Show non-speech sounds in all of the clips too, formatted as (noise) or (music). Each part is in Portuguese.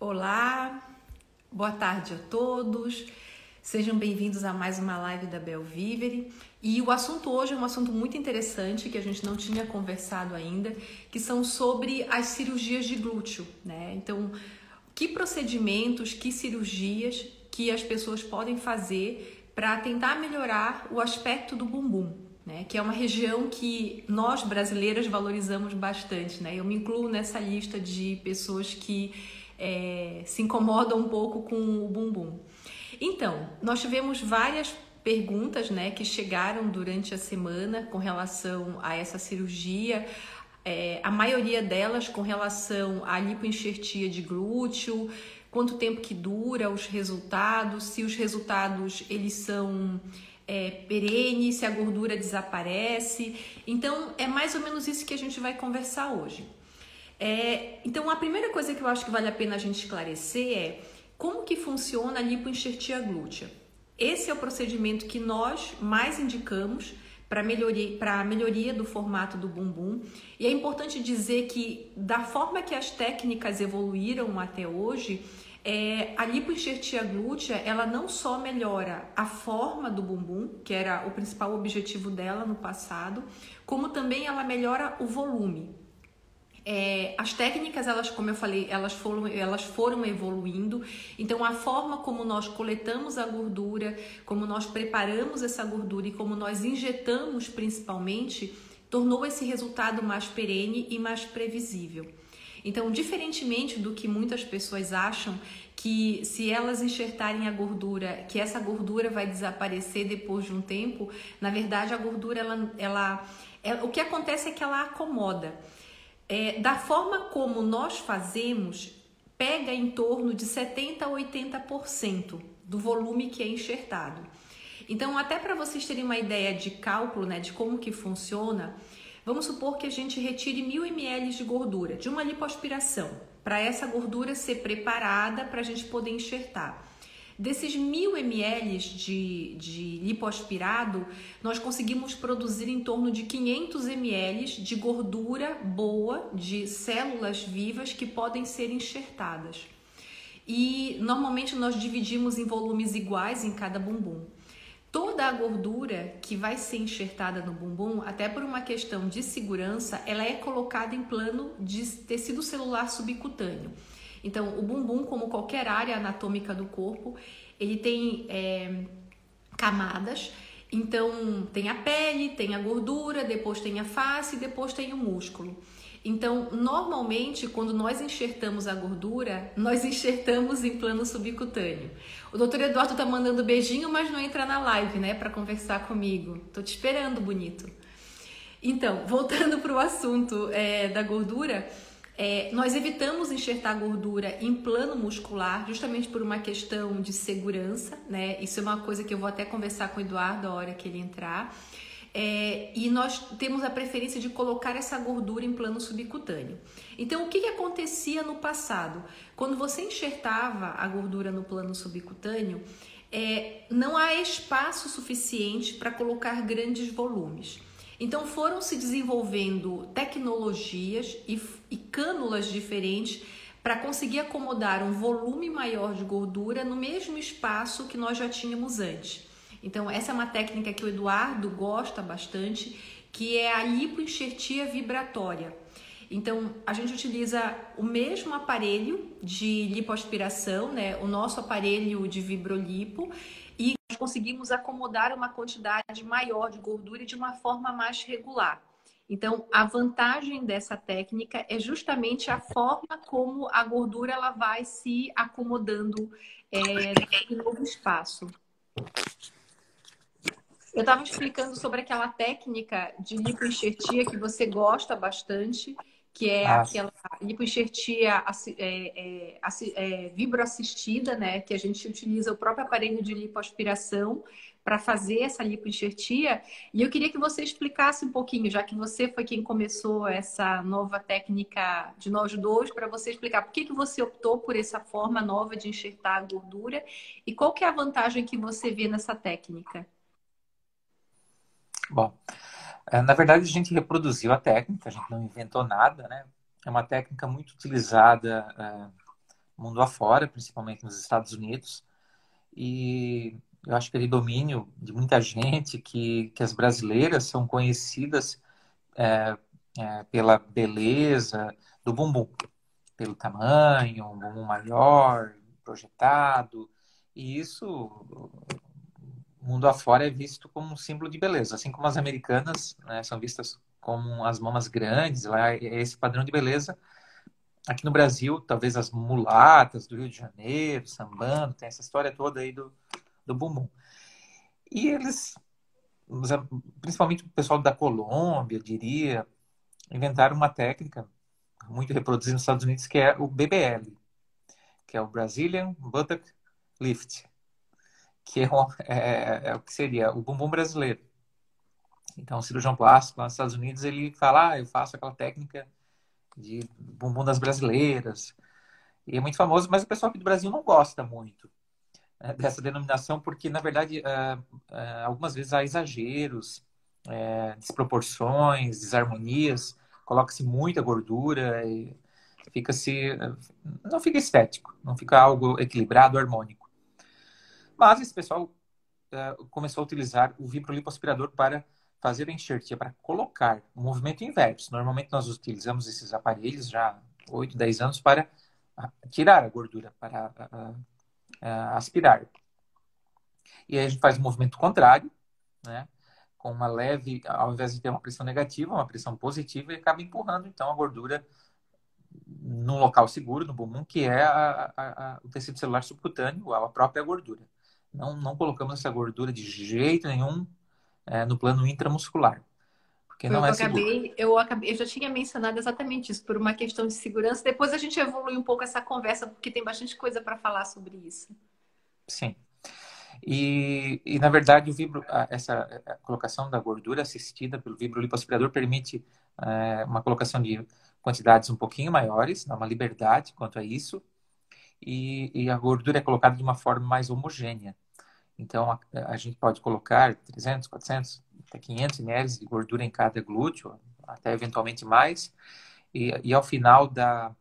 Olá, boa tarde a todos. Sejam bem-vindos a mais uma live da Bel Vivere. E o assunto hoje é um assunto muito interessante que a gente não tinha conversado ainda, que são sobre as cirurgias de glúteo, né? Então, que procedimentos, que cirurgias que as pessoas podem fazer para tentar melhorar o aspecto do bumbum, né? Que é uma região que nós brasileiras valorizamos bastante, né? Eu me incluo nessa lista de pessoas que é, se incomodam um pouco com o bumbum. Então, nós tivemos várias perguntas né, que chegaram durante a semana com relação a essa cirurgia. É, a maioria delas com relação à lipoenxertia de glúteo, quanto tempo que dura, os resultados, se os resultados eles são é, perenes, se a gordura desaparece. Então, é mais ou menos isso que a gente vai conversar hoje. É, então, a primeira coisa que eu acho que vale a pena a gente esclarecer é como que funciona a lipoenxertia glútea? Esse é o procedimento que nós mais indicamos para melhoria, melhoria do formato do bumbum. E é importante dizer que, da forma que as técnicas evoluíram até hoje, é, a lipoenxertia glútea ela não só melhora a forma do bumbum, que era o principal objetivo dela no passado, como também ela melhora o volume. É, as técnicas, elas, como eu falei, elas foram, elas foram evoluindo. Então, a forma como nós coletamos a gordura, como nós preparamos essa gordura e como nós injetamos, principalmente, tornou esse resultado mais perene e mais previsível. Então, diferentemente do que muitas pessoas acham que se elas enxertarem a gordura, que essa gordura vai desaparecer depois de um tempo, na verdade a gordura ela, ela, ela o que acontece é que ela acomoda é, da forma como nós fazemos, pega em torno de 70 a 80% do volume que é enxertado. Então, até para vocês terem uma ideia de cálculo, né, de como que funciona, vamos supor que a gente retire mil ml de gordura de uma lipoaspiração, para essa gordura ser preparada para a gente poder enxertar. Desses mil ml de, de lipoaspirado, nós conseguimos produzir em torno de 500 ml de gordura boa, de células vivas que podem ser enxertadas. E normalmente nós dividimos em volumes iguais em cada bumbum. Toda a gordura que vai ser enxertada no bumbum, até por uma questão de segurança, ela é colocada em plano de tecido celular subcutâneo. Então, o bumbum, como qualquer área anatômica do corpo, ele tem é, camadas. Então, tem a pele, tem a gordura, depois tem a face, depois tem o músculo. Então, normalmente, quando nós enxertamos a gordura, (laughs) nós enxertamos em plano subcutâneo. O doutor Eduardo tá mandando beijinho, mas não entra na live, né, para conversar comigo. Tô te esperando, bonito. Então, (laughs) voltando para o assunto é, da gordura, é, nós evitamos enxertar gordura em plano muscular, justamente por uma questão de segurança, né? Isso é uma coisa que eu vou até conversar com o Eduardo a hora que ele entrar. É, e nós temos a preferência de colocar essa gordura em plano subcutâneo. Então, o que, que acontecia no passado? Quando você enxertava a gordura no plano subcutâneo, é, não há espaço suficiente para colocar grandes volumes. Então foram se desenvolvendo tecnologias e, e cânulas diferentes para conseguir acomodar um volume maior de gordura no mesmo espaço que nós já tínhamos antes. Então essa é uma técnica que o Eduardo gosta bastante, que é a lipoenxertia vibratória. Então, a gente utiliza o mesmo aparelho de lipoaspiração, né? O nosso aparelho de vibrolipo e nós conseguimos acomodar uma quantidade maior de gordura de uma forma mais regular. Então, a vantagem dessa técnica é justamente a forma como a gordura ela vai se acomodando é, no novo espaço. Eu estava explicando sobre aquela técnica de lipoenxertia que você gosta bastante, que é ah. aquela lipoenxertia é, é, é, vibroassistida, né? Que a gente utiliza o próprio aparelho de lipoaspiração para fazer essa lipoenxertia. E eu queria que você explicasse um pouquinho, já que você foi quem começou essa nova técnica de nós dois, para você explicar por que, que você optou por essa forma nova de enxertar a gordura e qual que é a vantagem que você vê nessa técnica. Bom, na verdade, a gente reproduziu a técnica, a gente não inventou nada, né? É uma técnica muito utilizada é, mundo afora, principalmente nos Estados Unidos. E eu acho que ele domínio de muita gente que, que as brasileiras são conhecidas é, é, pela beleza do bumbum, pelo tamanho, um bumbum maior, projetado. E isso, mundo afora, é visto como um símbolo de beleza. Assim como as americanas né, são vistas como as mamas grandes, lá é esse padrão de beleza. Aqui no Brasil, talvez as mulatas do Rio de Janeiro, sambando, tem essa história toda aí do, do bumbum. E eles, principalmente o pessoal da Colômbia, diria, inventaram uma técnica muito reproduzida nos Estados Unidos que é o BBL, que é o Brazilian Buttock Lift, que é, é, é o que seria o bumbum brasileiro. Então, o cirurgião plástico lá nos Estados Unidos, ele fala, ah, eu faço aquela técnica de bumbum das brasileiras. E é muito famoso, mas o pessoal aqui do Brasil não gosta muito né, dessa denominação, porque, na verdade, uh, algumas vezes há exageros, uh, desproporções, desarmonias, coloca-se muita gordura e fica-se... não fica estético, não fica algo equilibrado, harmônico. Mas esse pessoal começou a utilizar o vibrolipoaspirador para fazer a enxertia, para colocar o movimento inverso. Normalmente nós utilizamos esses aparelhos já há 8, 10 anos para tirar a gordura, para aspirar. E aí a gente faz o movimento contrário, né? Com uma leve, ao invés de ter uma pressão negativa, uma pressão positiva, e acaba empurrando então a gordura num local seguro, no bumbum, que é a, a, a, o tecido celular subcutâneo, a própria gordura. Não, não colocamos essa gordura de jeito nenhum é, no plano intramuscular. Porque não eu é acabei, eu acabei, eu já tinha mencionado exatamente isso, por uma questão de segurança. Depois a gente evolui um pouco essa conversa, porque tem bastante coisa para falar sobre isso. Sim. E, e, na verdade, o vibro, essa colocação da gordura assistida pelo vibrolipoaspirador permite é, uma colocação de quantidades um pouquinho maiores, dá uma liberdade quanto a isso, e, e a gordura é colocada de uma forma mais homogênea. Então, a, a, gente pode colocar 300, 400, até 500 ml de gordura em cada glúteo, até eventualmente mais. E, e ao final da,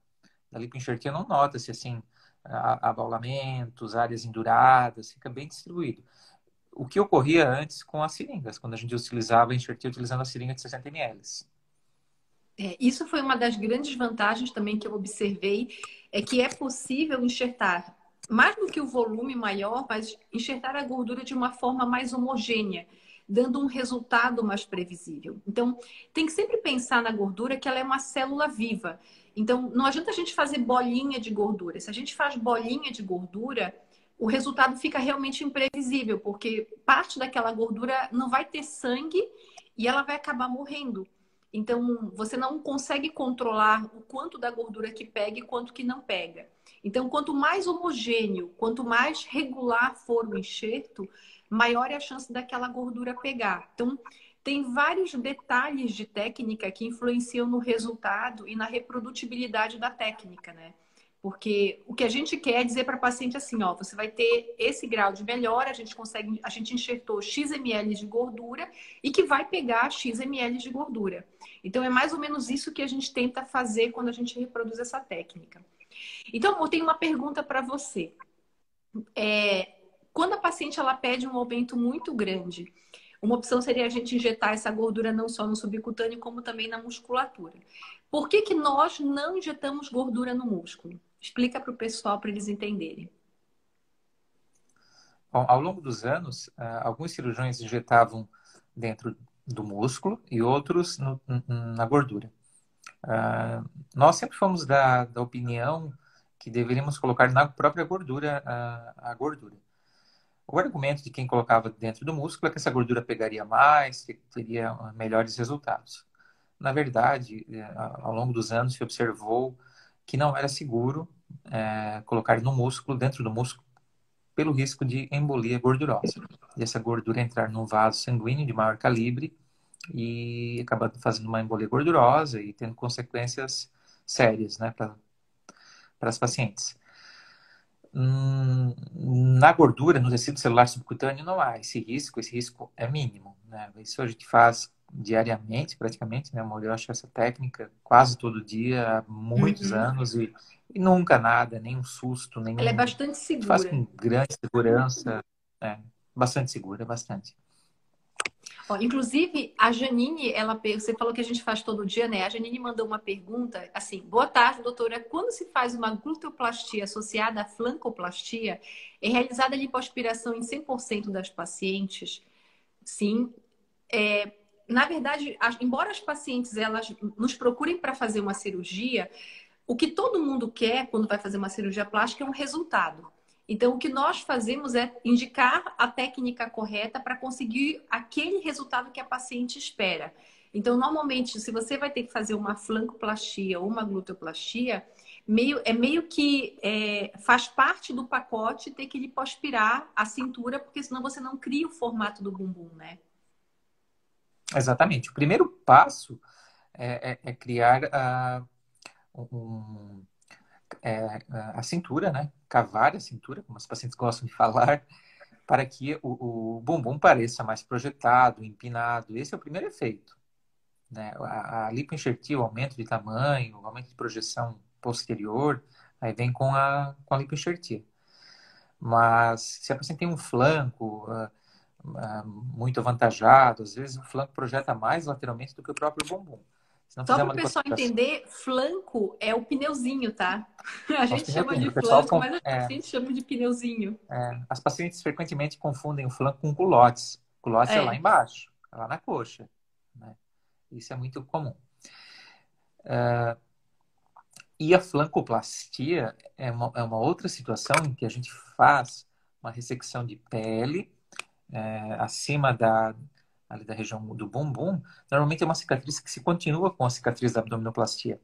da lipoenxertia não nota-se, assim, abaulamentos, áreas enduradas, fica bem distribuído. O que ocorria antes com as seringas, quando a gente utilizava a enxertia utilizando a seringa de 60 ml. É, isso foi uma das grandes vantagens também que eu observei, é que é possível enxertar mais do que o volume maior, mas enxertar a gordura de uma forma mais homogênea, dando um resultado mais previsível. Então, tem que sempre pensar na gordura que ela é uma célula viva. Então, não adianta a gente fazer bolinha de gordura. Se a gente faz bolinha de gordura, o resultado fica realmente imprevisível, porque parte daquela gordura não vai ter sangue e ela vai acabar morrendo. Então, você não consegue controlar o quanto da gordura que pega e quanto que não pega. Então, quanto mais homogêneo, quanto mais regular for o enxerto, maior é a chance daquela gordura pegar. Então, tem vários detalhes de técnica que influenciam no resultado e na reprodutibilidade da técnica, né? Porque o que a gente quer é dizer para a paciente assim, ó, você vai ter esse grau de melhora, a gente consegue, a gente enxertou X ml de gordura e que vai pegar X ml de gordura. Então é mais ou menos isso que a gente tenta fazer quando a gente reproduz essa técnica. Então, eu tenho uma pergunta para você. É, quando a paciente ela pede um aumento muito grande, uma opção seria a gente injetar essa gordura não só no subcutâneo, como também na musculatura. Por que, que nós não injetamos gordura no músculo? Explica para o pessoal para eles entenderem. Bom, ao longo dos anos, ah, alguns cirurgiões injetavam dentro do músculo e outros no, na gordura. Uh, nós sempre fomos da, da opinião que deveríamos colocar na própria gordura a, a gordura. O argumento de quem colocava dentro do músculo é que essa gordura pegaria mais, que teria melhores resultados. Na verdade, é, ao longo dos anos se observou que não era seguro é, colocar no músculo, dentro do músculo, pelo risco de embolia gordurosa. E essa gordura entrar num vaso sanguíneo de maior calibre e acabando fazendo uma embolia gordurosa e tendo consequências sérias né, para as pacientes. Hum, na gordura, no tecido celular subcutâneo, não há esse risco, esse risco é mínimo. Né? Isso a gente faz diariamente, praticamente, né, amor? Eu acho essa técnica quase todo dia, há muitos uhum. anos, e, e, nunca nada, nenhum susto, nenhum... Ela é bastante segura. Faz com grande segurança, é, bastante segura, bastante. Ó, inclusive, a Janine, ela, você falou que a gente faz todo dia, né? A Janine mandou uma pergunta, assim, boa tarde, doutora. Quando se faz uma gluteoplastia associada à flancoplastia, é realizada a lipoaspiração em 100% das pacientes? Sim. É, na verdade, embora as pacientes elas nos procurem para fazer uma cirurgia, o que todo mundo quer quando vai fazer uma cirurgia plástica é um resultado. Então, o que nós fazemos é indicar a técnica correta para conseguir aquele resultado que a paciente espera. Então, normalmente, se você vai ter que fazer uma flancoplastia ou uma gluteoplastia, meio, é meio que é, faz parte do pacote ter que lipoaspirar a cintura, porque senão você não cria o formato do bumbum, né? Exatamente. O primeiro passo é, é, é criar uh, um, é, a cintura, né? Cavar a cintura, como os pacientes gostam de falar, para que o, o bumbum pareça mais projetado, empinado. Esse é o primeiro efeito. Né? A, a lipoenxertia, o aumento de tamanho, o aumento de projeção posterior, aí vem com a, com a lipoenxertia. Mas se a paciente tem um flanco uh, muito avantajado, às vezes o flanco projeta mais lateralmente do que o próprio bumbum. Só para o pessoal entender, flanco é o pneuzinho, tá? A gente chama de flanco, com... mas a é, gente chama de pneuzinho. É, as pacientes frequentemente confundem o flanco com culotes. Culotes é, é lá embaixo, é lá na coxa. Né? Isso é muito comum. Uh, e a flancoplastia é uma, é uma, outra situação em que a gente faz uma ressecção de pele é, acima da, ali da região do bumbum, normalmente é uma cicatriz que se continua com a cicatriz da abdominoplastia.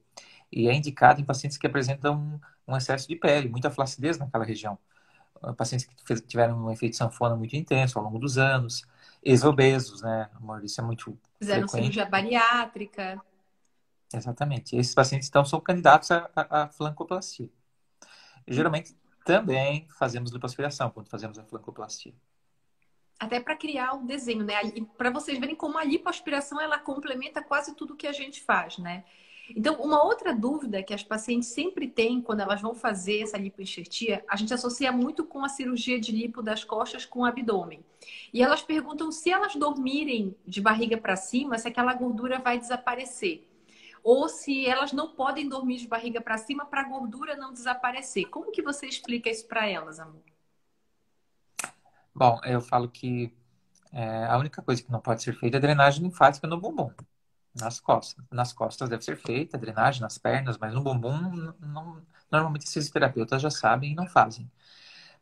E é indicado em pacientes que apresentam um, excesso de pele, muita flacidez naquela região. Ah, pacientes que tiveram um efeito sanfona muito intenso ao longo dos anos, ex-obesos, né, amor? Isso é muito Fizeram frequente. cirurgia bariátrica. Exatamente. Esses pacientes, então, são candidatos à, à flancoplastia. E, geralmente, também fazemos lipoaspiração quando fazemos a flancoplastia até para criar o desenho, né? Para vocês verem como a lipoaspiração ela complementa quase tudo que a gente faz, né? Então, uma outra dúvida que as pacientes sempre têm quando elas vão fazer essa lipoenxertia, a gente associa muito com a cirurgia de lipo das costas com o abdômen. E elas perguntam se elas dormirem de barriga para cima, se aquela gordura vai desaparecer. Ou se elas não podem dormir de barriga para cima para a gordura não desaparecer. Como que você explica isso para elas, amor? Bom, eu falo que é, a única coisa que não pode ser feita é drenagem linfática no bumbum, nas costas. Nas costas deve ser feita drenagem nas pernas, mas no bumbum, não, normalmente esses terapeutas já sabem e não fazem.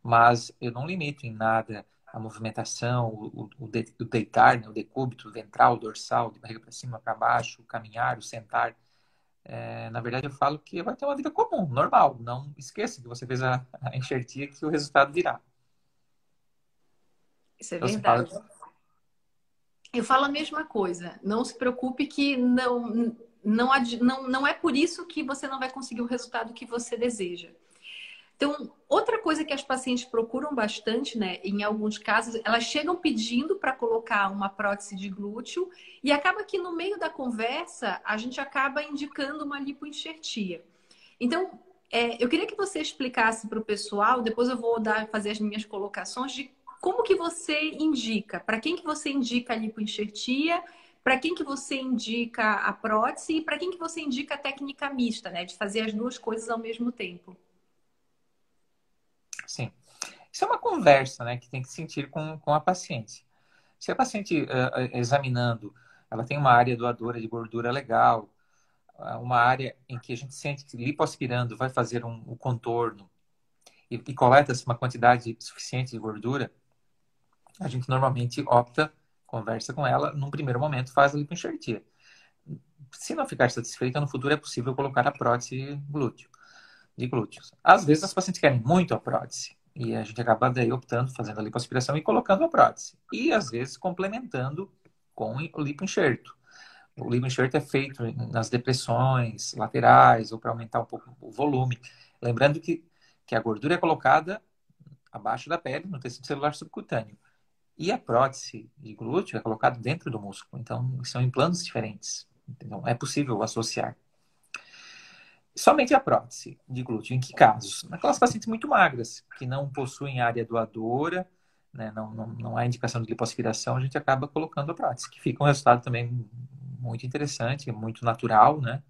Mas eu não limito em nada a movimentação, o, o, o deitar, né, o decúbito, o ventral, o dorsal, de barriga para cima, para baixo, o caminhar, o sentar. É, na verdade, eu falo que vai ter uma vida comum, normal. Não esqueça que você fez a, a enxertia que o resultado virá. Isso é verdade. Eu falo a mesma coisa. Não se preocupe que não, não, não, não é por isso que você não vai conseguir o resultado que você deseja. Então, outra coisa que as pacientes procuram bastante, né, em alguns casos, elas chegam pedindo para colocar uma prótese de glúteo e acaba que no meio da conversa a gente acaba indicando uma lipoenxertia. Então, é, eu queria que você explicasse para o pessoal, depois eu vou dar, fazer as minhas colocações de como que você indica? Para quem que você indica a lipoenxertia? Para quem que você indica a prótese? E para quem que você indica a técnica mista, né? De fazer as duas coisas ao mesmo tempo? Sim. Isso é uma conversa, né? Que tem que sentir com, com a paciente. Se a paciente, uh, examinando, ela tem uma área doadora de gordura legal, uma área em que a gente sente que lipoaspirando vai fazer um, um contorno e, e coleta-se uma quantidade suficiente de gordura, a gente normalmente opta, conversa com ela, num primeiro momento faz a lipoenxertia. Se não ficar satisfeita, no futuro é possível colocar a prótese glúteo, de glúteos. Às vezes as pacientes querem muito a prótese e a gente acaba daí optando, fazendo a lipoaspiração e colocando a prótese. E às vezes complementando com o lipoenxerto. O lipoenxerto é feito nas depressões laterais ou para aumentar um pouco o volume. Lembrando que, que a gordura é colocada abaixo da pele, no tecido celular subcutâneo E a prótese de glúteo é colocada dentro do músculo, então são implantes diferentes. Então é possível associar. Somente a prótese de glúteo, em que casos? Naquelas pacientes muito magras, que não possuem área doadora, né, não, não, não há indicação de lipoaspiração, a gente acaba colocando a prótese, que fica um resultado também muito interessante, muito natural, né?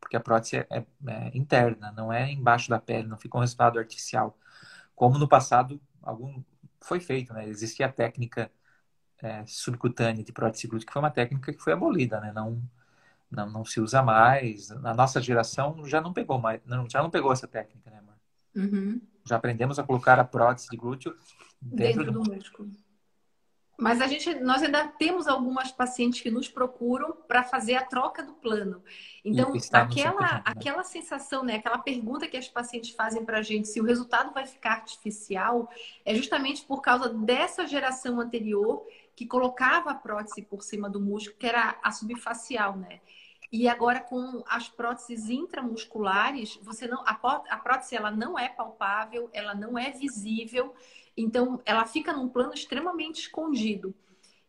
Porque a prótese é, é, é interna, não é embaixo da pele, não fica um resultado artificial. Como no passado algum foi feito, né? Existia a técnica é, subcutânea de prótese glútea, que foi uma técnica que foi abolida, né? Não, não, não se usa mais. Na nossa geração já não pegou mais, não, já não pegou essa técnica, né, amor? Uhum. Já aprendemos a colocar a prótese de glúteo dentro, dentro do, do músculo. Mas a gente, nós ainda temos algumas pacientes que nos procuram para fazer a troca do plano. Então, aquela, né? aquela sensação, né, aquela pergunta que as pacientes fazem para a gente se o resultado vai ficar artificial, é justamente por causa dessa geração anterior que colocava a prótese por cima do músculo, que era a subfacial, né? E agora com as próteses intramusculares, você não a, prótese ela não é palpável, ela não é visível, então ela fica num plano extremamente escondido.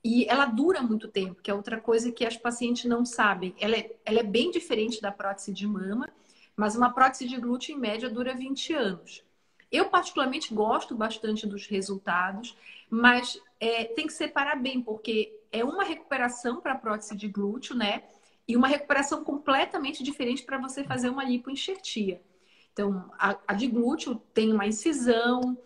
E ela dura muito tempo, que é outra coisa que as pacientes não sabem. Ela é, ela é bem diferente da prótese de mama, mas uma prótese de glúteo em média dura 20 anos. Eu particularmente gosto bastante dos resultados, mas é, tem que separar bem, porque é uma recuperação para a prótese de glúteo, né? e uma recuperação completamente diferente para você fazer uma lipoenxertia. Então, a, a de glúteo tem uma incisão,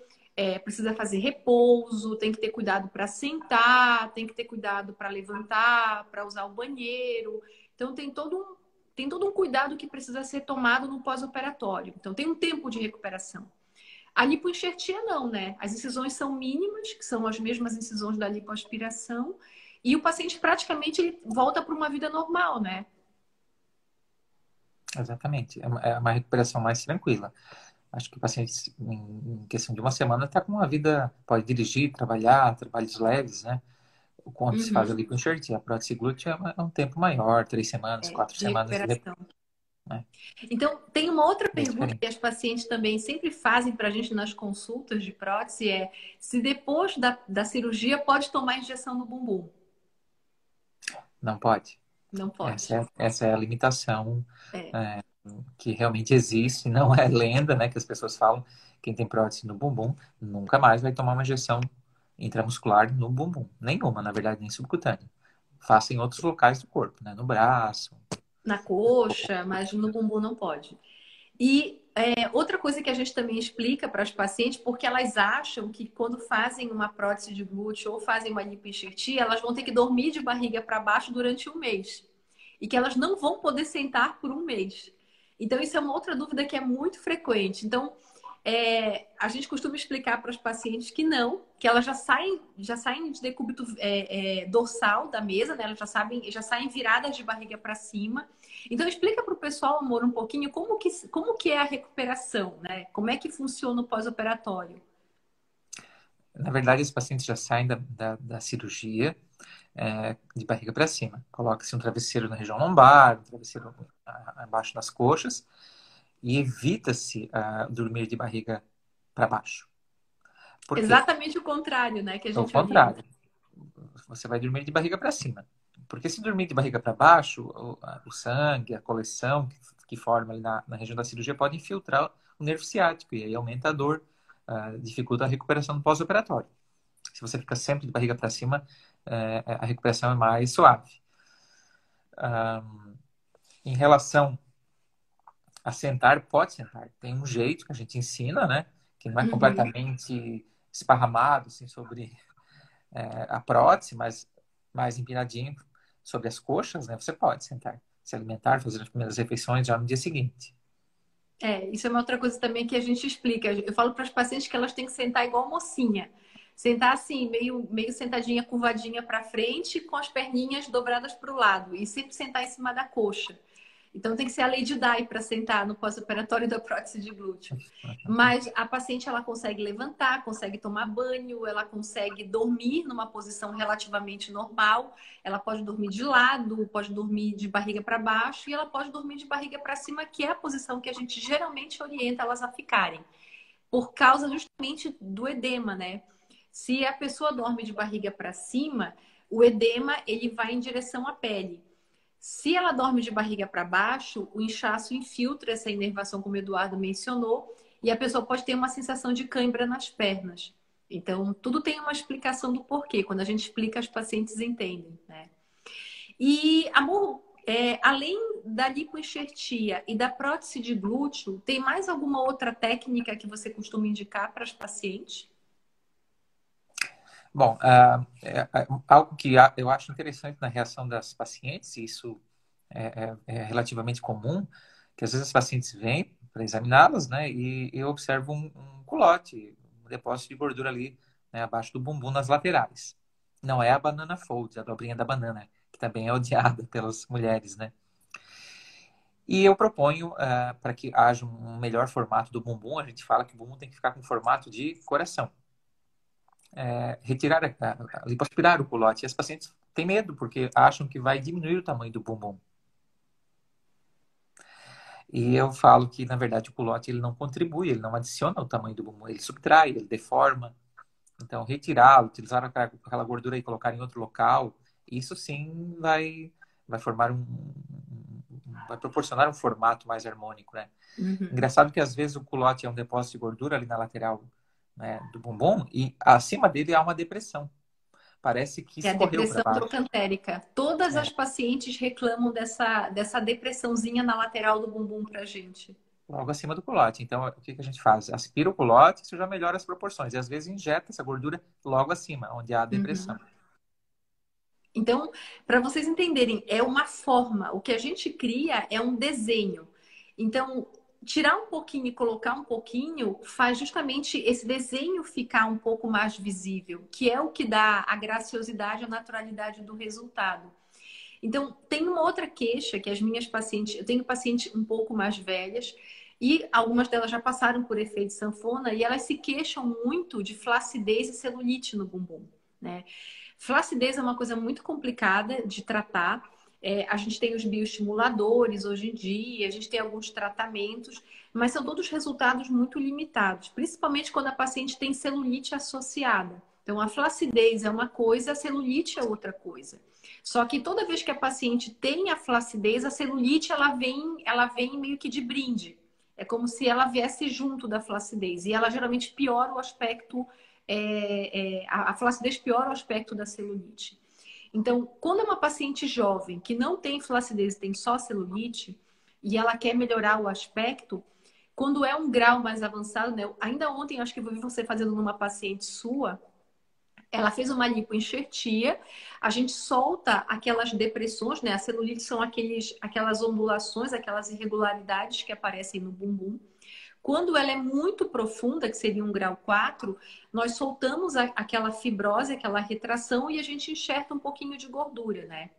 é, precisa fazer repouso, tem que ter cuidado para sentar, tem que ter cuidado para levantar, para usar o banheiro. Então, tem todo um, tem todo um cuidado que precisa ser tomado no pós-operatório. Então, tem um tempo de recuperação. A lipoenxertia não, né? As incisões são mínimas, que são as mesmas incisões da lipoaspiração, e o paciente praticamente volta para uma vida normal, né? Exatamente. É, é uma recuperação mais tranquila. Acho que o paciente, em questão de uma semana, está com uma vida, pode dirigir, trabalhar, trabalhos leves, né? Quando uhum. se faz ali com enxertia, a prótese glútea é um tempo maior, três semanas, é, quatro semanas. Né? Então, tem uma outra Bem pergunta diferente. que as pacientes também sempre fazem para a gente nas consultas de prótese, é se depois da, da cirurgia pode tomar injeção no bumbum. Não pode. Não pode. Essa é, essa é a limitação é. É, que realmente existe, (laughs) não é lenda, né? Que as pessoas falam, quem tem prótese no bumbum nunca mais vai tomar uma injeção intramuscular no bumbum. Nenhuma, na verdade, nem subcutânea. Faça em outros locais do corpo, né? No braço. Na coxa, mas no bumbum não pode. E é, outra coisa que a gente também explica para as pacientes, porque elas acham que quando fazem uma prótese de glúteo ou fazem uma lipoenxertia, elas vão ter que dormir de barriga para baixo durante um mês. E que elas não vão poder sentar por um mês. Então, isso é uma outra dúvida que é muito frequente. Então, é, a gente costuma explicar para os pacientes que não, que elas já saem, já saem de decúbito é, é, dorsal da mesa, né? Elas já sabem, já saem viradas de barriga para cima. Então explica para o pessoal, amor, um pouquinho como que, como que é a recuperação, né? Como é que funciona o pós-operatório? Na verdade, os pacientes já saem da, da, da cirurgia é, de barriga para cima. Coloca-se um travesseiro na região lombar, um travesseiro abaixo das coxas e evita-se uh, dormir de barriga para baixo. Exatamente o contrário, né? Que a gente o contrário. Você vai dormir de barriga para cima. Porque se dormir de barriga para baixo, o, o, sangue, a coleção que, que forma ali na, na, região da cirurgia pode infiltrar o nervo ciático e aí aumenta a dor, uh, dificulta a recuperação no pós-operatório. Se você fica sempre de barriga para cima, uh, a recuperação é mais suave. Um, em relação a sentar, pode sentar. Tem um jeito que a gente ensina, né? Que não é uhum. completamente esparramado, assim, sobre é, a prótese, mas mais empinadinho sobre as coxas, né? Você pode sentar, se alimentar, fazer as primeiras refeições já no dia seguinte. É, isso é uma outra coisa também que a gente explica. Eu falo para as pacientes que elas têm que sentar igual mocinha. Sentar assim, meio, meio sentadinha, curvadinha para frente, com as perninhas dobradas para o lado. E sempre sentar em cima da coxa. Então tem que ser a lei de Dye para sentar no pós-operatório da prótese de glúteo. Mas a paciente ela consegue levantar, consegue tomar banho, ela consegue dormir numa posição relativamente normal. Ela pode dormir de lado, pode dormir de barriga para baixo e ela pode dormir de barriga para cima, que é a posição que a gente geralmente orienta elas a ficarem. Por causa justamente do edema, né? Se a pessoa dorme de barriga para cima, o edema ele vai em direção à pele. Se ela dorme de barriga para baixo, o inchaço infiltra essa inervação, como o Eduardo mencionou, e a pessoa pode ter uma sensação de cãibra nas pernas. Então, tudo tem uma explicação do porquê. Quando a gente explica, as pacientes entendem, né? E, amor, é, além da lipoenxertia e da prótese de glúteo, tem mais alguma outra técnica que você costuma indicar para as pacientes? Bom, uh, é, é, algo que eu acho interessante na reação das pacientes, e isso é, é, é relativamente comum, que às vezes as pacientes vêm para examiná-las, né, e eu observo um, um culote, um depósito de gordura ali, né, abaixo do bumbum nas laterais. Não é a banana fold, a dobrinha da banana, que também é odiada pelas mulheres, né. E eu proponho, uh, para que haja um melhor formato do bumbum, a gente fala que o bumbum tem que ficar com formato de coração é, retirar, a, lipoaspirar o culote. E as pacientes têm medo, porque acham que vai diminuir o tamanho do bumbum. E eu falo que, na verdade, o culote ele não contribui, ele não adiciona o tamanho do bumbum, ele subtrai, ele deforma. Então, retirá-lo, utilizar aquela gordura e colocar em outro local, isso sim vai, vai formar um, vai proporcionar um formato mais harmônico, né? Uhum. Engraçado que às vezes o culote é um depósito de gordura ali na lateral né, do bumbum e acima dele há uma depressão. Parece que é a depressão trocantérica. Todas é. as pacientes reclamam dessa, dessa depressãozinha na lateral do bumbum pra gente. Logo acima do culote. Então, o que, que a gente faz? Aspira o culote, isso já melhora as proporções. E às vezes injeta essa gordura logo acima, onde há a depressão. Uhum. Então, para vocês entenderem, é uma forma. O que a gente cria é um desenho. Então, tirar um pouquinho e colocar um pouquinho faz justamente esse desenho ficar um pouco mais visível, que é o que dá a graciosidade, a naturalidade do resultado. Então, tem uma outra queixa que as minhas pacientes, eu tenho pacientes um pouco mais velhas e algumas delas já passaram por efeito sanfona e elas se queixam muito de flacidez e celulite no bumbum, né? Flacidez é uma coisa muito complicada de tratar é, a gente tem os bioestimuladores hoje em dia, a gente tem alguns tratamentos, mas são todos resultados muito limitados, principalmente quando a paciente tem celulite associada. Então, a flacidez é uma coisa, a celulite é outra coisa. Só que toda vez que a paciente tem a flacidez, a celulite ela vem, ela vem meio que de brinde. É como se ela viesse junto da flacidez. E ela geralmente piora o aspecto, é, é, a flacidez piora o aspecto da celulite. Então, quando é uma paciente jovem que não tem flacidez, tem só celulite, e ela quer melhorar o aspecto, quando é um grau mais avançado, né? Ainda ontem, acho que eu vi você fazendo numa paciente sua, ela fez uma lipoenxertia, a gente solta aquelas depressões, né? A celulite são aqueles, aquelas ondulações, aquelas irregularidades que aparecem no bumbum. Quando ela é muito profunda, que seria um grau 4, nós soltamos a, aquela fibrose, aquela retração e a gente enxerta um pouquinho de gordura, né?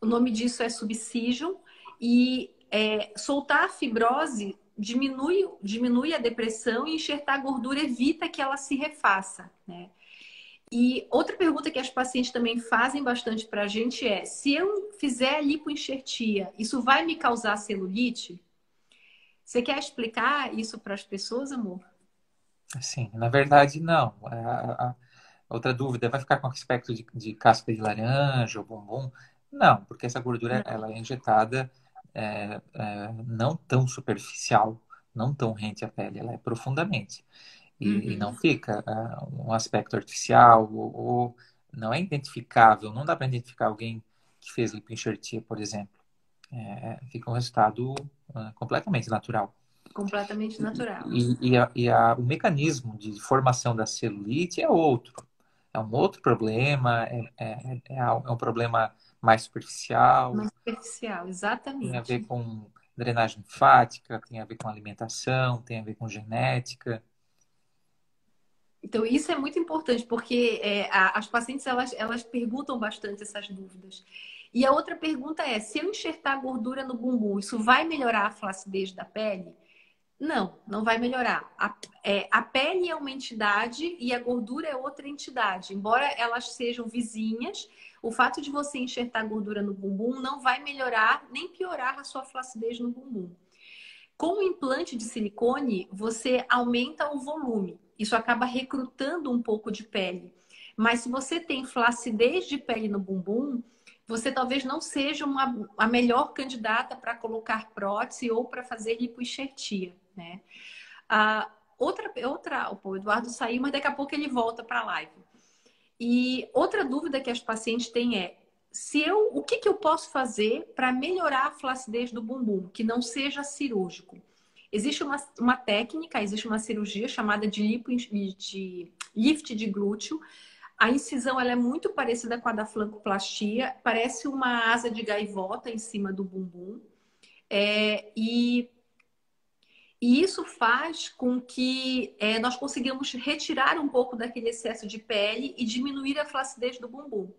O nome disso é subsígio e é, soltar a fibrose diminui, diminui a depressão e enxertar a gordura evita que ela se refaça, né? E outra pergunta que as pacientes também fazem bastante para a gente é: se eu fizer lipoenxertia, isso vai me causar celulite? Você quer explicar isso para as pessoas, amor? Sim, na verdade, não. A, a, outra dúvida, vai ficar com aspecto de, de casca de laranja ou bumbum? Não, porque essa gordura ela é injetada é, é, não tão superficial, não tão rente à pele, ela é profundamente. E, uhum. e não fica é, um aspecto artificial ou, ou, não é identificável, não dá para identificar alguém que fez lipoenxertia, por exemplo é, fica um resultado uh, completamente natural. Completamente natural. E, e, a, e a, o mecanismo de formação da celulite é outro. É um outro problema, é, é, é, é um problema mais superficial. Mais superficial, exatamente. Tem a ver com drenagem linfática, tem a ver com alimentação, tem a ver com genética. Então, isso é muito importante, porque é, a, as pacientes elas, elas perguntam bastante essas dúvidas. E a outra pergunta é: se eu enxertar gordura no bumbum, isso vai melhorar a flacidez da pele? Não, não vai melhorar. A, é, a pele é uma entidade e a gordura é outra entidade. Embora elas sejam vizinhas, o fato de você enxertar gordura no bumbum não vai melhorar nem piorar a sua flacidez no bumbum. Com o implante de silicone, você aumenta o volume. isso acaba recrutando um pouco de pele. Mas se você tem flacidez de pele no bumbum, você talvez não seja uma, a melhor candidata para colocar prótese ou para fazer lipoenxertia, né? Ah, outra, outra, o Eduardo saiu, mas daqui a pouco ele volta para a live. E outra dúvida que as pacientes têm é se eu, o que, que eu posso fazer para melhorar a flacidez do bumbum, que não seja cirúrgico? Existe uma, uma técnica, existe uma cirurgia chamada de, lipo, de lift de glúteo, a incisão ela é muito parecida com a da flancoplastia, parece uma asa de gaivota em cima do bumbum. É, e, e, isso faz com que é, nós consigamos retirar um pouco daquele excesso de pele e diminuir a flacidez do bumbum.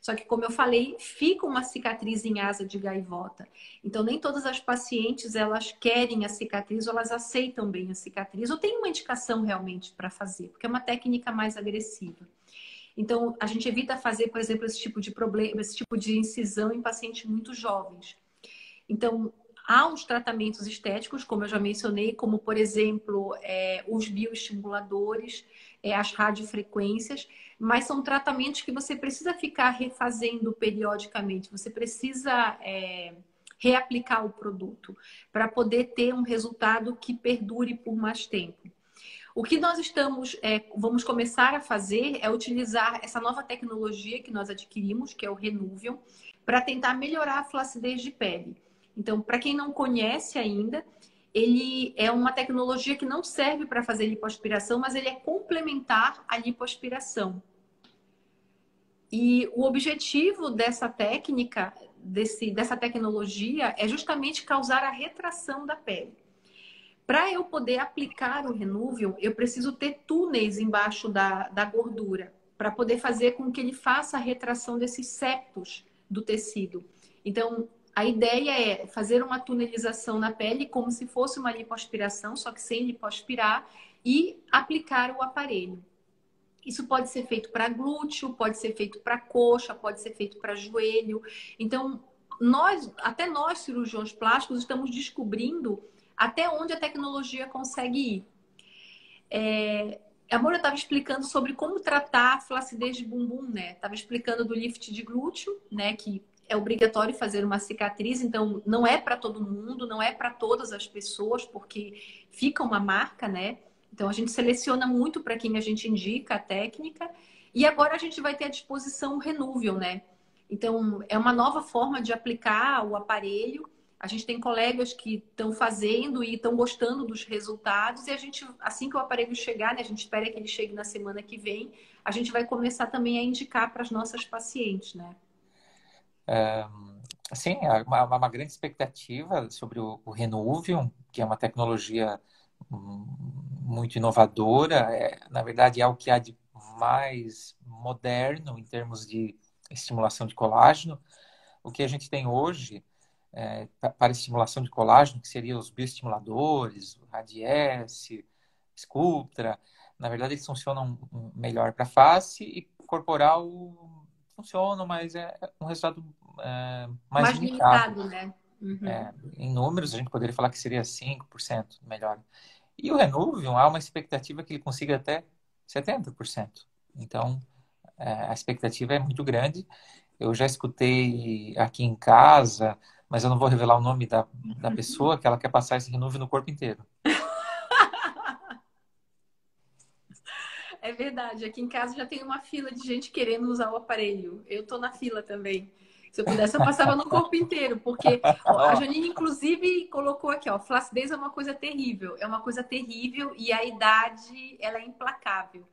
Só que, como eu falei, fica uma cicatriz em asa de gaivota. Então, nem todas as pacientes elas querem a cicatriz ou elas aceitam bem a cicatriz ou tem uma indicação realmente para fazer, porque é uma técnica mais agressiva. Então, a gente evita fazer, por exemplo, esse tipo de problema, esse tipo de incisão em pacientes muito jovens. Então, há uns tratamentos estéticos, como eu já mencionei, como, por exemplo, é, os bioestimuladores, é, as radiofrequências, mas são tratamentos que você precisa ficar refazendo periodicamente, você precisa é, reaplicar o produto para poder ter um resultado que perdure por mais tempo. O que nós estamos, é, vamos começar a fazer é utilizar essa nova tecnologia que nós adquirimos, que é o Renuvium, para tentar melhorar a flacidez de pele. Então, para quem não conhece ainda, ele é uma tecnologia que não serve para fazer lipoaspiração, mas ele é complementar à lipoaspiração. E o objetivo dessa técnica, desse, dessa tecnologia, é justamente causar a retração da pele. Para eu poder aplicar o Renuvium, eu preciso ter túneis embaixo da, da gordura, para poder fazer com que ele faça a retração desses septos do tecido. Então, a ideia é fazer uma tunelização na pele como se fosse uma lipoaspiração, só que sem lipoaspirar, e aplicar o aparelho. Isso pode ser feito para glúteo, pode ser feito para coxa, pode ser feito para joelho. Então, nós, até nós cirurgiões plásticos, estamos descobrindo até onde a tecnologia consegue ir. É, Amor, eu estava explicando sobre como tratar a flacidez de bumbum, né? Estava explicando do lift de glúteo, né? Que é obrigatório fazer uma cicatriz, então não é para todo mundo, não é para todas as pessoas, porque fica uma marca, né? Então a gente seleciona muito para quem a gente indica a técnica. E agora a gente vai ter à disposição o Renúvel, né? Então é uma nova forma de aplicar o aparelho a gente tem colegas que estão fazendo e estão gostando dos resultados, e a gente, assim que o aparelho chegar, né, a gente espera que ele chegue na semana que vem, a gente vai começar também a indicar para as nossas pacientes, né? É, sim, é uma, uma, grande expectativa sobre o, o Renuvium, que é uma tecnologia hum, muito inovadora, é, na verdade é o que há de mais moderno em termos de estimulação de colágeno. O que a gente tem hoje é, para estimulação de colágeno, que seriam os bioestimuladores, o Radiesse, Sculptra. Na verdade, eles funcionam melhor para face e corporal funcionam, mas é um resultado é, mais, mais limitado. limitado né? Uhum. É, em números, a gente poderia falar que seria 5% melhor. E o Renuvium, há uma expectativa que ele consiga até 70%. Então, é, a expectativa é muito grande. Eu já escutei aqui em casa mas eu não vou revelar o nome da, da pessoa que ela quer passar esse renúvel no corpo inteiro. (laughs) É verdade. Aqui em casa já tem uma fila de gente querendo usar o aparelho. Eu tô na fila também. Se eu pudesse, eu passava no corpo inteiro, porque a Janine, inclusive, colocou aqui, ó, flacidez é uma coisa terrível, é uma coisa terrível e a idade, ela é implacável.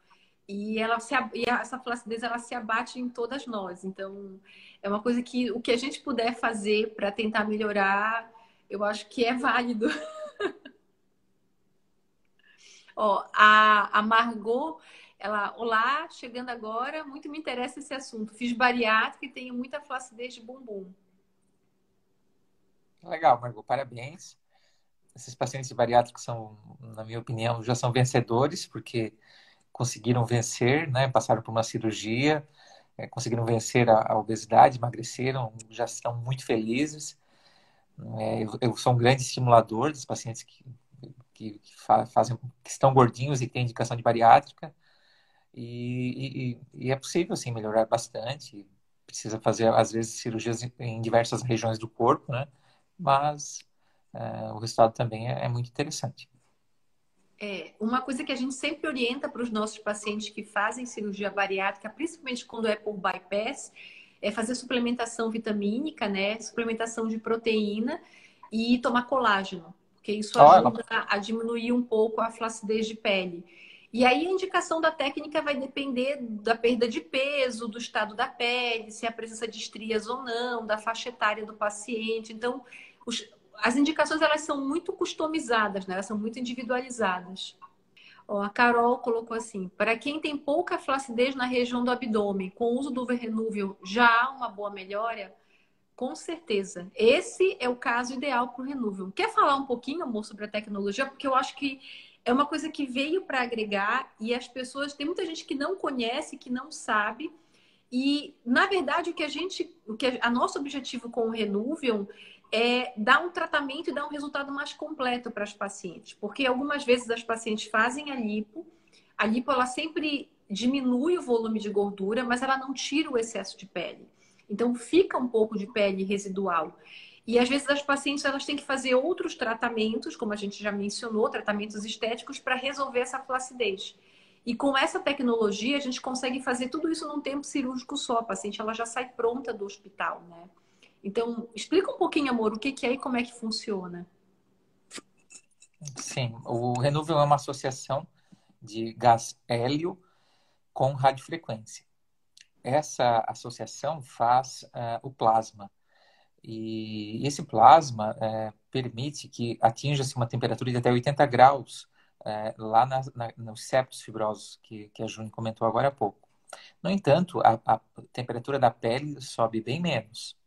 E, ela se, e essa flacidez, ela se abate em todas nós. Então, é uma coisa que o que a gente puder fazer para tentar melhorar, eu acho que é válido. (laughs) Ó, a, a Margot, ela, olá, chegando agora, muito me interessa esse assunto. Fiz bariátrica e tenho muita flacidez de bumbum. Legal, Margot, parabéns. Esses pacientes bariátricos são, na minha opinião, já são vencedores, porque conseguiram vencer, né? Passaram por uma cirurgia, é, conseguiram vencer a, a, obesidade, emagreceram, já estão muito felizes. É, eu, eu, sou um grande estimulador dos pacientes que, que, que, fazem, que estão gordinhos e têm indicação de bariátrica. E, e, e, é possível, assim, melhorar bastante. Precisa fazer, às vezes, cirurgias em diversas regiões do corpo, né? Mas é, o resultado também é, é muito interessante. É, uma coisa que a gente sempre orienta para os nossos pacientes que fazem cirurgia bariátrica, principalmente quando é por bypass, é fazer suplementação vitamínica, né? Suplementação de proteína e tomar colágeno, porque isso ajuda a diminuir um pouco a flacidez de pele. E aí a indicação da técnica vai depender da perda de peso, do estado da pele, se há presença de estrias ou não, da faixa etária do paciente. Então, os, as indicações elas são muito customizadas, né? Elas são muito individualizadas. Ó, a Carol colocou assim: para quem tem pouca flacidez na região do abdômen, com o uso do Renúvel já há uma boa melhora? Com certeza. Esse é o caso ideal para o Renúvel. Quer falar um pouquinho, amor, sobre a tecnologia? Porque eu acho que é uma coisa que veio para agregar e as pessoas, tem muita gente que não conhece, que não sabe. E, na verdade, o que a gente, o que a, a nosso objetivo com o Renuvium é dar um tratamento e dar um resultado mais completo para as pacientes. Porque algumas vezes as pacientes fazem a lipo, a lipo ela sempre diminui o volume de gordura, mas ela não tira o excesso de pele. Então fica um pouco de pele residual. E às vezes as pacientes elas têm que fazer outros tratamentos, como a gente já mencionou, tratamentos estéticos para resolver essa flacidez. E com essa tecnologia a gente consegue fazer tudo isso num tempo cirúrgico só. A paciente ela já sai pronta do hospital, né? Então, explica um pouquinho, amor, o que, é e como é que funciona. Sim, o Renúvel é uma associação de gás hélio com radiofrequência. Essa associação faz uh, o plasma. E esse plasma uh, permite que atinja-se uma temperatura de até 80 graus uh, lá na, na, nos septos fibrosos, que, que a Júnior comentou agora há pouco. No entanto, a, a temperatura da pele sobe bem menos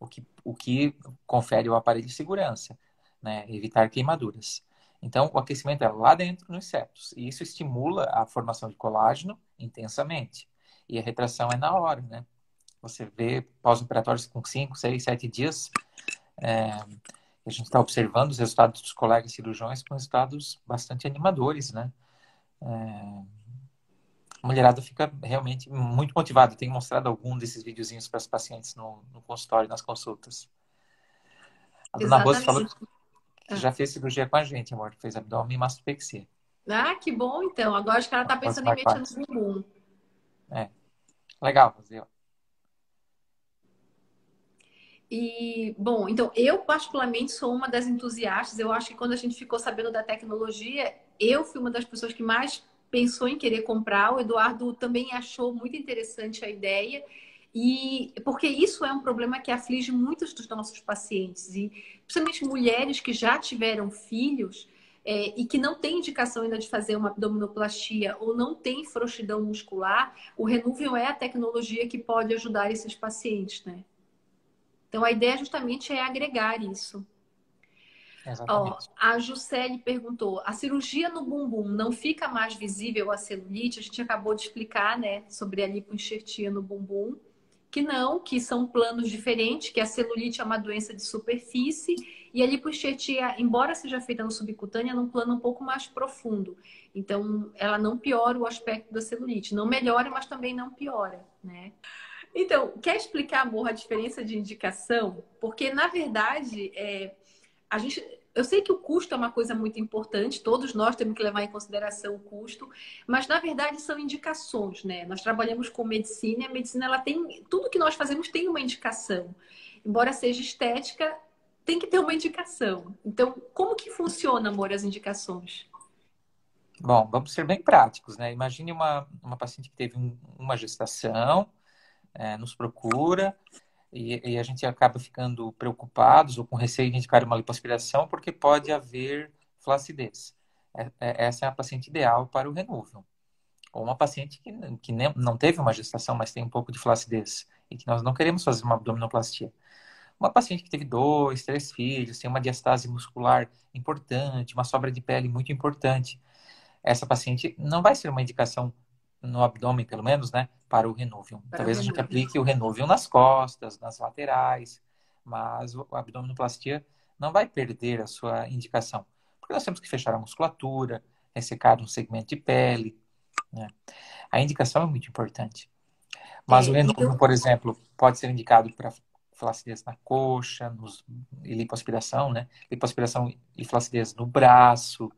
o que, o que confere o aparelho de segurança, né? evitar queimaduras. Então, o aquecimento é lá dentro nos septos, e isso estimula a formação de colágeno intensamente. E a retração é na hora, né? Você vê pós-operatórios com 5, 6, 7 dias, é, a gente está observando os resultados dos colegas cirurgiões com resultados bastante animadores, né? É, a mulherada fica realmente muito motivada. Tenho mostrado algum desses videozinhos para as pacientes no, no consultório, nas consultas. A dona Rosa falou que já fez cirurgia com a gente, amor. Fez abdômen e mastopexia. Ah, que bom, então. Agora acho que ela está pensando em meter no bumbum. É. Legal, fazer. E, bom, então, eu particularmente sou uma das entusiastas. Eu acho que quando a gente ficou sabendo da tecnologia, eu fui uma das pessoas que mais pensou em querer comprar. O Eduardo também achou muito interessante a ideia. E porque isso é um problema que aflige muitos dos nossos pacientes, e principalmente mulheres que já tiveram filhos é, e que não têm indicação ainda de fazer uma abdominoplastia ou não têm frouxidão muscular, o Renúvel é a tecnologia que pode ajudar esses pacientes, né? Então a ideia justamente é agregar isso. Ó, a Juscelie perguntou: a cirurgia no bumbum não fica mais visível a celulite? A gente acabou de explicar, né, sobre a lipoenxertia no bumbum. Que não, que são planos diferentes, que a celulite é uma doença de superfície e a lipoenxertia, embora seja feita no subcutânea, é num plano um pouco mais profundo. Então, ela não piora o aspecto da celulite. Não melhora, mas também não piora, né? Então, quer explicar, amor, a diferença de indicação? Porque, na verdade, é, a gente, eu sei que o custo é uma coisa muito importante, todos nós temos que levar em consideração o custo, mas na verdade são indicações, né? Nós trabalhamos com medicina e a medicina ela tem tudo que nós fazemos tem uma indicação. Embora seja estética, tem que ter uma indicação. Então, como que funciona, amor, as indicações? Bom, vamos ser bem práticos, né? Imagine uma, uma paciente que teve um, uma gestação, é, nos procura, e, e, a gente acaba ficando preocupados ou com receio de indicar uma lipoaspiração porque pode haver flacidez. É, é, essa é a paciente ideal para o renúvel. Ou uma paciente que, que nem, não teve uma gestação, mas tem um pouco de flacidez e que nós não queremos fazer uma abdominoplastia. Uma paciente que teve dois, três filhos, tem uma diastase muscular importante, uma sobra de pele muito importante. Essa paciente não vai ser uma indicação no abdômen, pelo menos, né, para o. Para Talvez a gente aplique o Renuvium nas costas, nas laterais, mas a abdominoplastia não vai perder a sua indicação, porque nós temos que fechar a musculatura, ressecar um segmento de pele. Né? A indicação é muito importante. Mas é, o renúvio, então... por exemplo, pode ser indicado para flacidez na coxa, nos, e lipoaspiração, né? Lipoaspiração e flacidez no braço,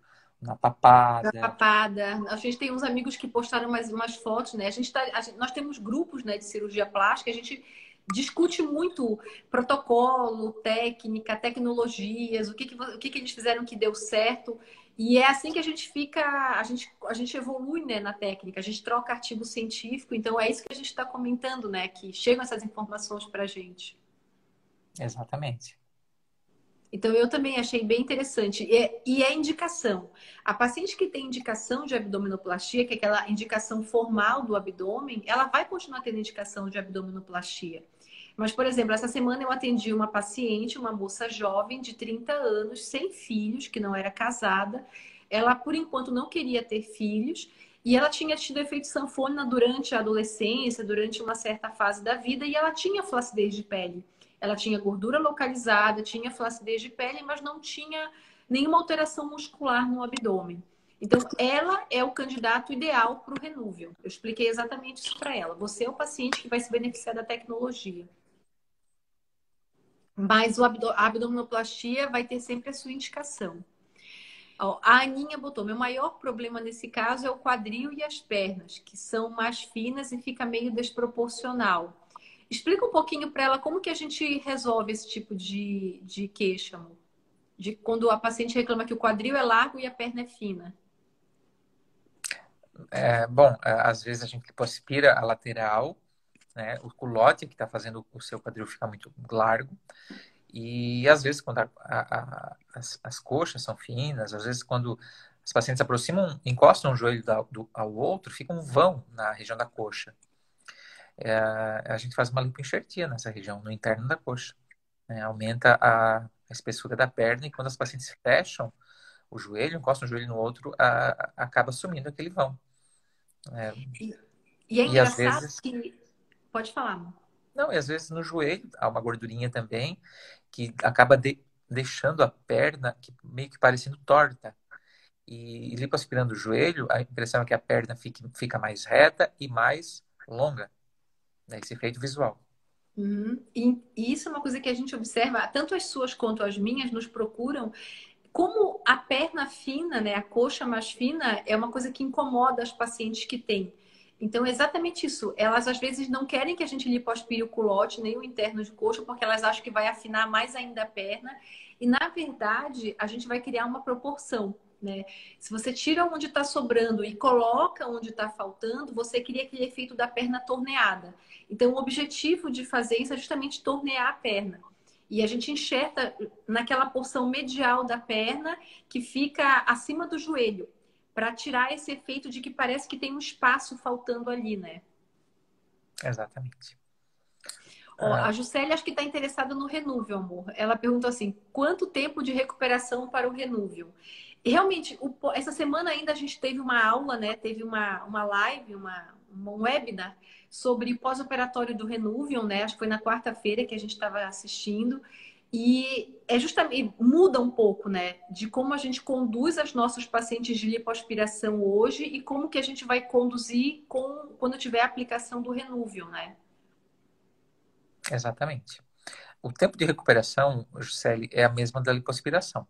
na papada. Na papada. A gente tem uns amigos que postaram mais umas fotos, né? A gente tá, a gente, nós temos grupos né, de cirurgia plástica, a gente discute muito protocolo, técnica, tecnologias, o que, que, o que, que eles fizeram que deu certo. E é assim que a gente fica, a gente, a gente evolui né, na técnica, a gente troca artigo científico, então é isso que a gente está comentando, né? Que chegam essas informações para a gente. Exatamente. Então, eu também achei bem interessante. E é, e é indicação. A paciente que tem indicação de abdominoplastia, que é aquela indicação formal do abdômen, ela vai continuar tendo indicação de abdominoplastia. Mas, por exemplo, essa semana eu atendi uma paciente, uma moça jovem de 30 anos, sem filhos, que não era casada. Ela, por enquanto, não queria ter filhos. E ela tinha tido efeito sanfona durante a adolescência, durante uma certa fase da vida, e ela tinha flacidez de pele. Ela tinha gordura localizada, tinha flacidez de pele, mas não tinha nenhuma alteração muscular no abdômen. Então, ela é o candidato ideal para o renúvel. Eu expliquei exatamente isso para ela. Você é o paciente que vai se beneficiar da tecnologia. Mas a abdominoplastia vai ter sempre a sua indicação. A Aninha botou: meu maior problema nesse caso é o quadril e as pernas, que são mais finas e fica meio desproporcional. Explica um pouquinho para ela como que a gente resolve esse tipo de, de queixa, amor. De quando a paciente reclama que o quadril é largo e a perna é fina. É, bom, é, às vezes a gente lipoaspira a lateral, né, o culote que está fazendo o seu quadril ficar muito largo. E às vezes, quando a, a, as, as, coxas são finas, às vezes, quando os pacientes aproximam, encostam um joelho da, do, ao outro, fica um vão na região da coxa é, a gente faz uma lipoenxertia nessa região, no interno da coxa. Né? Aumenta a, a, espessura da perna e quando as pacientes fecham o joelho, encostam o joelho no outro, a, acaba sumindo aquele vão. É, e, e, é e engraçado vezes... que... Pode falar, amor. Não, e às vezes no joelho há uma gordurinha também que acaba de, deixando a perna que, meio que parecendo torta. E, e lipoaspirando o joelho, a impressão é que a perna fica, fica mais reta e mais longa né, esse efeito visual. Uhum. E, e isso é uma coisa que a gente observa, tanto as suas quanto as minhas nos procuram como a perna fina, né, a coxa mais fina, é uma coisa que incomoda as pacientes que têm. Então, é exatamente isso. Elas às vezes não querem que a gente lipoaspire o culote nem o interno de coxa, porque elas acham que vai afinar mais ainda a perna. E na verdade, a gente vai criar uma proporção. Né? Se você tira onde está sobrando e coloca onde está faltando, você cria aquele efeito da perna torneada. Então, o objetivo de fazer isso é justamente tornear a perna. E a gente enxerta naquela porção medial da perna que fica acima do joelho, para tirar esse efeito de que parece que tem um espaço faltando ali, né? Exatamente. a Juscelia acho que está interessada no renúvel, amor. Ela perguntou assim: quanto tempo de recuperação para o renúvel? Realmente, o, essa semana ainda a gente teve uma aula, né? Teve uma, uma live, uma, um webinar sobre pós-operatório do Renuvion, né? Acho que foi na quarta-feira que a gente estava assistindo. E é justamente muda um pouco, né, de como a gente conduz as nossos pacientes de lipoaspiração hoje e como que a gente vai conduzir com quando tiver a aplicação do Renuvion, né? Exatamente. O tempo de recuperação, Juscelie, é a mesma da lipoaspiração.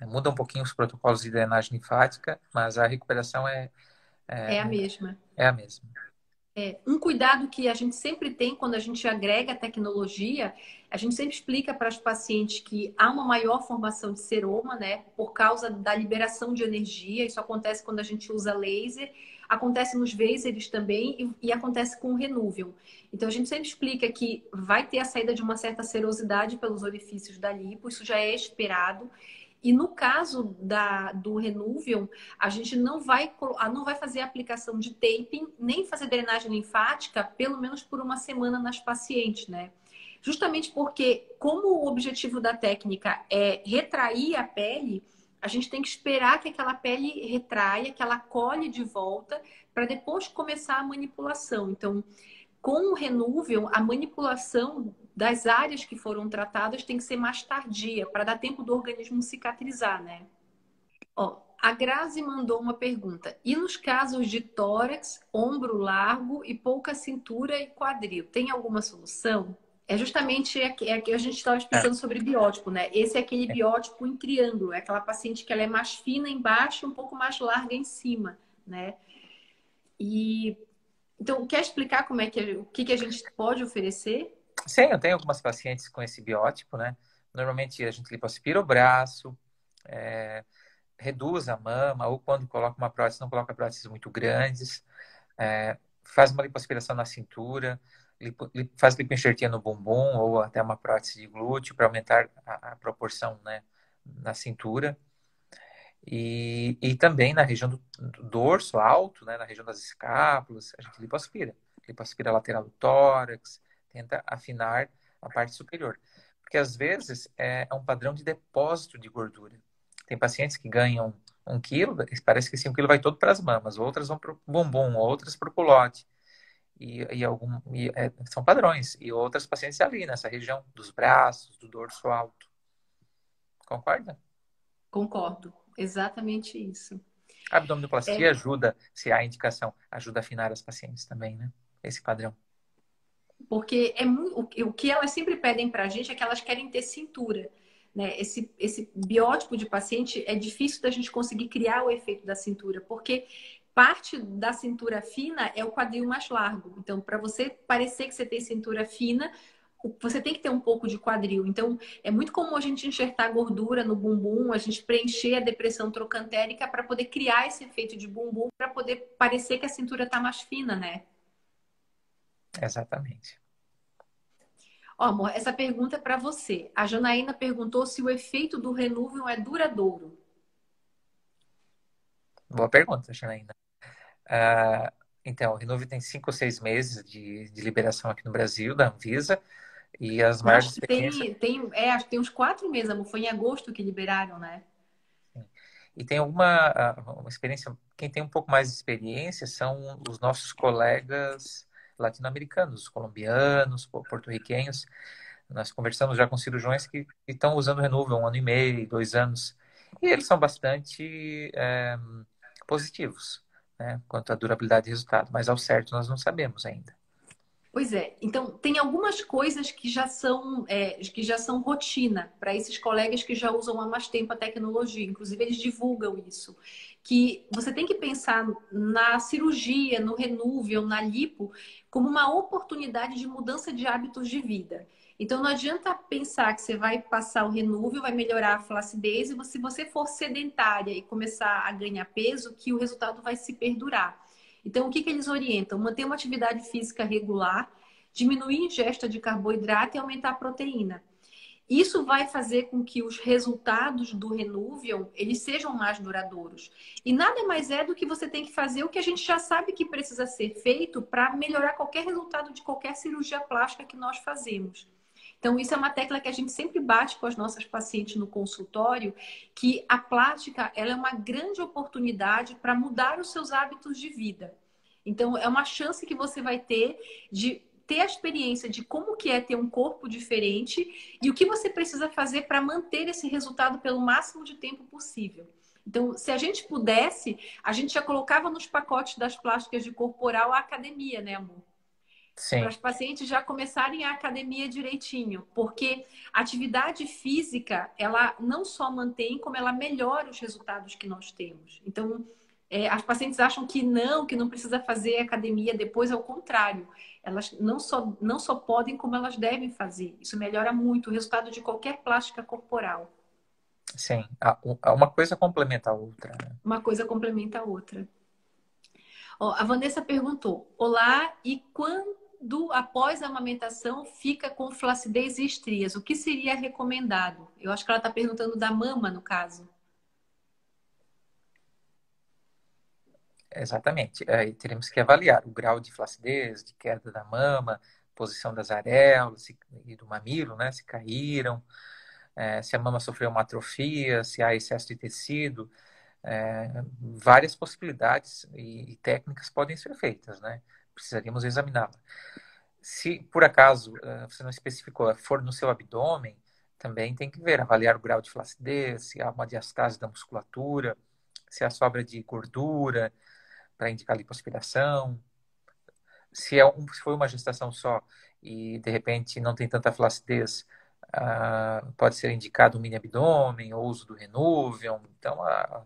Muda um pouquinho os protocolos de drenagem linfática, mas a recuperação é. É, é a mesma. É a mesma. É, um cuidado que a gente sempre tem quando a gente agrega tecnologia, a gente sempre explica para os pacientes que há uma maior formação de seroma, né, por causa da liberação de energia. Isso acontece quando a gente usa laser, acontece nos vasers também e, e acontece com o renúvel. Então a gente sempre explica que vai ter a saída de uma certa serosidade pelos orifícios da lipo, isso já é esperado. E no caso da, do Renuvium, a gente não vai, não vai fazer aplicação de taping, nem fazer drenagem linfática, pelo menos por uma semana nas pacientes, né? Justamente porque, como o objetivo da técnica é retrair a pele, a gente tem que esperar que aquela pele retraia, que ela colhe de volta, para depois começar a manipulação. Então, com o Renuvium, a manipulação das áreas que foram tratadas tem que ser mais tardia, para dar tempo do organismo cicatrizar, né? Ó, a Grazi mandou uma pergunta. E nos casos de tórax, ombro largo e pouca cintura e quadril, tem alguma solução? É justamente é que a gente estava é. sobre biótipo, né? Esse é aquele biótipo em triângulo, é aquela paciente que ela é mais fina embaixo e um pouco mais larga em cima, né? E então, quer explicar como é que o que, que a gente pode oferecer? Sim, eu tenho algumas pacientes com esse biótipo, né? Normalmente a gente lipoaspira o braço, é, reduz a mama, ou quando coloca uma prótese, não coloca próteses muito grandes, é, faz uma lipoaspiração na cintura, lipo, faz lipoenxertia no bumbum, ou até uma prótese de glúteo para aumentar a, a, proporção né, na cintura. E, e também na região do, do dorso alto, né, na região das escápulas, a gente lipoaspira. Lipoaspira lateral do tórax, tenta afinar a parte superior. Porque às vezes é, é um padrão de depósito de gordura. Tem pacientes que ganham um quilo, parece que esse um quilo vai todo para as mamas, outras vão para o bumbum, outras para o culote. E, e, algum, e é, são padrões. E outras pacientes ali, nessa região dos braços, do dorso alto. Concorda? Concordo. Exatamente isso. A abdominoplastia é... ajuda, se há indicação, ajuda a afinar as pacientes também, né? Esse padrão. Porque é muito, o que elas sempre pedem para a gente é que elas querem ter cintura. Né? Esse, esse biótipo de paciente é difícil da gente conseguir criar o efeito da cintura, porque parte da cintura fina é o quadril mais largo. Então, para você parecer que você tem cintura fina, você tem que ter um pouco de quadril. Então, é muito comum a gente enxertar gordura no bumbum, a gente preencher a depressão trocantérica para poder criar esse efeito de bumbum, para poder parecer que a cintura está mais fina, né? Exatamente. Ó, amor, essa pergunta é para você. A Janaína perguntou se o efeito do renúvel é duradouro. Boa pergunta, Janaína. Uh, então, o Renúvel tem cinco ou seis meses de, de liberação aqui no Brasil, da Anvisa. E as acho tem, tem, é, acho que tem uns quatro meses, amor. Foi em agosto que liberaram, né? E tem alguma uma experiência, quem tem um pouco mais de experiência são os nossos colegas latino-americanos, colombianos, porto-riquenhos. Nós conversamos já com cirurgiões que estão usando o Renúvel um ano e meio, dois anos, e eles são bastante é, positivos né, quanto à durabilidade e resultado, mas ao certo nós não sabemos ainda. Pois é. Então, tem algumas coisas que já são, é, que já são rotina para esses colegas que já usam há mais tempo a tecnologia. Inclusive, eles divulgam isso. Que você tem que pensar na cirurgia, no renúvel, na lipo, como uma oportunidade de mudança de hábitos de vida. Então, não adianta pensar que você vai passar o renúvel, vai melhorar a flacidez, e se você for sedentária e começar a ganhar peso, que o resultado vai se perdurar. Então, o que, que eles orientam? Manter uma atividade física regular, diminuir a ingesta de carboidrato e aumentar a proteína. Isso vai fazer com que os resultados do Renuvion eles sejam mais duradouros. E nada mais é do que você tem que fazer o que a gente já sabe que precisa ser feito para melhorar qualquer resultado de qualquer cirurgia plástica que nós fazemos. Então, isso é uma tecla que a gente sempre bate com as nossas pacientes no consultório, que a plástica ela é uma grande oportunidade para mudar os seus hábitos de vida. Então, é uma chance que você vai ter de ter a experiência de como que é ter um corpo diferente e o que você precisa fazer para manter esse resultado pelo máximo de tempo possível. Então, se a gente pudesse, a gente já colocava nos pacotes das plásticas de corporal a academia, né, amor? Para as pacientes já começarem a academia direitinho, porque atividade física ela não só mantém, como ela melhora os resultados que nós temos. Então, é, as pacientes acham que não, que não precisa fazer academia depois, ao contrário, elas não só, não só podem, como elas devem fazer. Isso melhora muito o resultado de qualquer plástica corporal. Sim, uma coisa complementa a outra. Né? Uma coisa complementa a outra. Ó, a Vanessa perguntou: Olá, e quando do após a amamentação fica com flacidez e estrias. O que seria recomendado? Eu acho que ela está perguntando da mama, no caso. Exatamente. Aí teremos que avaliar o grau de flacidez, de queda da mama, posição das areolas e do mamilo, né? Se caíram, é, se a mama sofreu uma atrofia, se há excesso de tecido. É, várias possibilidades e, e técnicas podem ser feitas, né? Precisaríamos examiná-la. Se por acaso eh, você não especificou, for no seu abdômen, também tem que ver, avaliar o grau de flacidez, se há uma diastase da musculatura, se há sobra de gordura para indicar lipoaspiração, se, é um, se foi uma gestação só e de repente não tem tanta flacidez, uh, pode ser indicado um mini abdômen ou uso do Renuvium. Então a,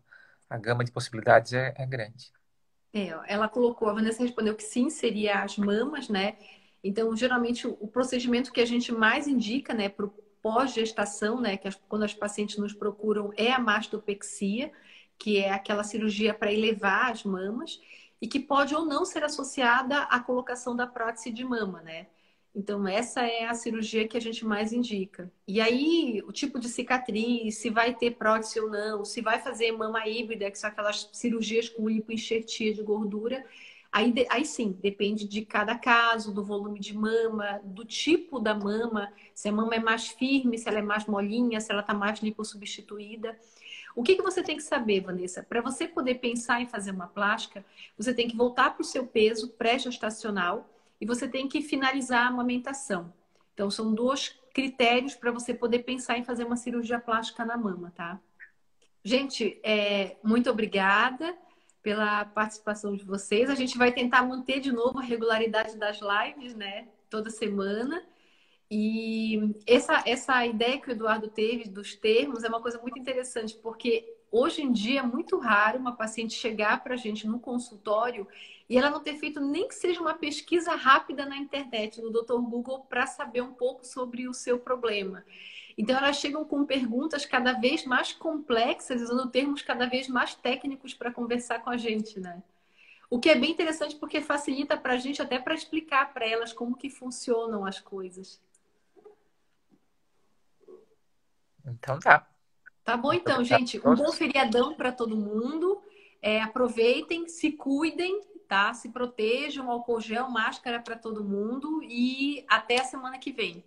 a gama de possibilidades é, é grande. É, ela colocou, a Vanessa respondeu que sim, seria as mamas, né? Então, geralmente, o procedimento que a gente mais indica, né, para o pós-gestação, né, que as, quando as pacientes nos procuram, é a mastopexia, que é aquela cirurgia para elevar as mamas e que pode ou não ser associada à colocação da prótese de mama, né? Então, essa é a cirurgia que a gente mais indica. E aí, o tipo de cicatriz, se vai ter prótese ou não, se vai fazer mama híbrida, que são aquelas cirurgias com lipoenxertia de gordura, aí, aí sim, depende de cada caso, do volume de mama, do tipo da mama, se a mama é mais firme, se ela é mais molinha, se ela está mais lipossubstituída. O que, que você tem que saber, Vanessa? Para você poder pensar em fazer uma plástica, você tem que voltar para o seu peso pré-gestacional, e você tem que finalizar a amamentação. Então, são dois critérios para você poder pensar em fazer uma cirurgia plástica na mama, tá? Gente, é, muito obrigada pela participação de vocês. A gente vai tentar manter de novo a regularidade das lives, né? Toda semana. E essa, essa ideia que o Eduardo teve dos termos é uma coisa muito interessante, porque hoje em dia é muito raro uma paciente chegar para a gente no consultório e ela não ter feito nem que seja uma pesquisa rápida na internet, no Dr. Google, para saber um pouco sobre o seu problema. Então, elas chegam com perguntas cada vez mais complexas, usando termos cada vez mais técnicos para conversar com a gente, né? O que é bem interessante porque facilita para a gente até para explicar para elas como que funcionam as coisas. Então tá. Tá bom então, gente. Um bom feriadão para todo mundo. É, aproveitem, se cuidem, tá? Se protejam, álcool gel, máscara para todo mundo e até a semana que vem.